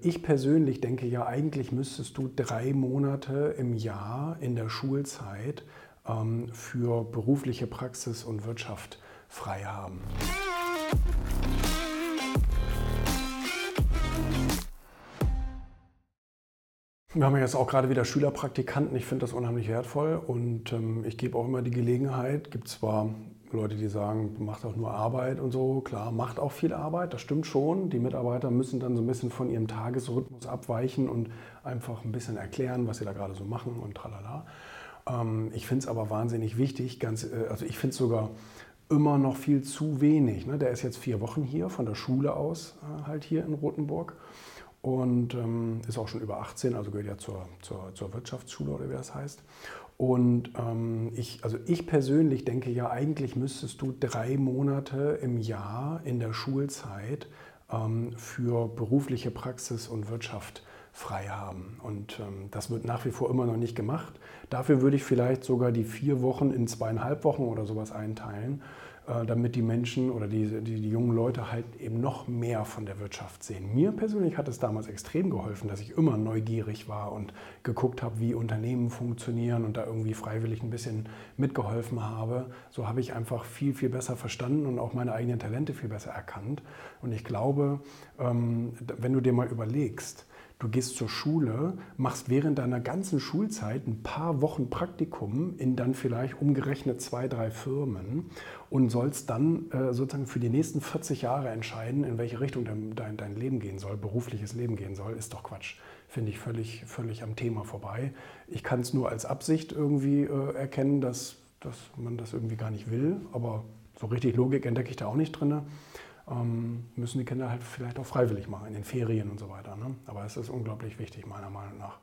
Ich persönlich denke ja, eigentlich müsstest du drei Monate im Jahr in der Schulzeit ähm, für berufliche Praxis und Wirtschaft frei haben. Wir haben jetzt auch gerade wieder Schülerpraktikanten. Ich finde das unheimlich wertvoll und ähm, ich gebe auch immer die Gelegenheit. Gibt zwar Leute, die sagen, macht auch nur Arbeit und so. Klar, macht auch viel Arbeit, das stimmt schon. Die Mitarbeiter müssen dann so ein bisschen von ihrem Tagesrhythmus abweichen und einfach ein bisschen erklären, was sie da gerade so machen und tralala. Ähm, ich finde es aber wahnsinnig wichtig, ganz, äh, also ich finde es sogar immer noch viel zu wenig. Ne? Der ist jetzt vier Wochen hier, von der Schule aus äh, halt hier in Rothenburg und ähm, ist auch schon über 18, also gehört ja zur, zur, zur Wirtschaftsschule oder wie das heißt. Und ähm, ich, also ich persönlich denke ja, eigentlich müsstest du drei Monate im Jahr in der Schulzeit ähm, für berufliche Praxis und Wirtschaft frei haben. Und ähm, das wird nach wie vor immer noch nicht gemacht. Dafür würde ich vielleicht sogar die vier Wochen in zweieinhalb Wochen oder sowas einteilen äh, damit die Menschen oder die, die, die, jungen Leute halt eben noch mehr von der Wirtschaft sehen. Mir persönlich hat es damals extrem geholfen, dass ich immer neugierig war und geguckt habe, wie Unternehmen funktionieren und da irgendwie freiwillig ein bisschen mitgeholfen habe. So habe ich einfach viel, viel besser verstanden und auch meine eigenen Talente viel besser erkannt. Und ich glaube, ähm, wenn du dir mal überlegst, Du gehst zur Schule, machst während deiner ganzen Schulzeit ein paar Wochen Praktikum in dann vielleicht umgerechnet zwei, drei Firmen und sollst dann äh, sozusagen für die nächsten 40 Jahre entscheiden, in welche Richtung dein, dein, dein Leben gehen soll, berufliches Leben gehen soll, ist doch Quatsch. Finde ich völlig, völlig am Thema vorbei. Ich kann es nur als Absicht irgendwie äh, erkennen, dass, dass man das irgendwie gar nicht will, aber so richtig Logik entdecke ich da auch nicht drin müssen die Kinder halt vielleicht auch freiwillig machen, in den Ferien und so weiter. Ne? Aber es ist unglaublich wichtig, meiner Meinung nach.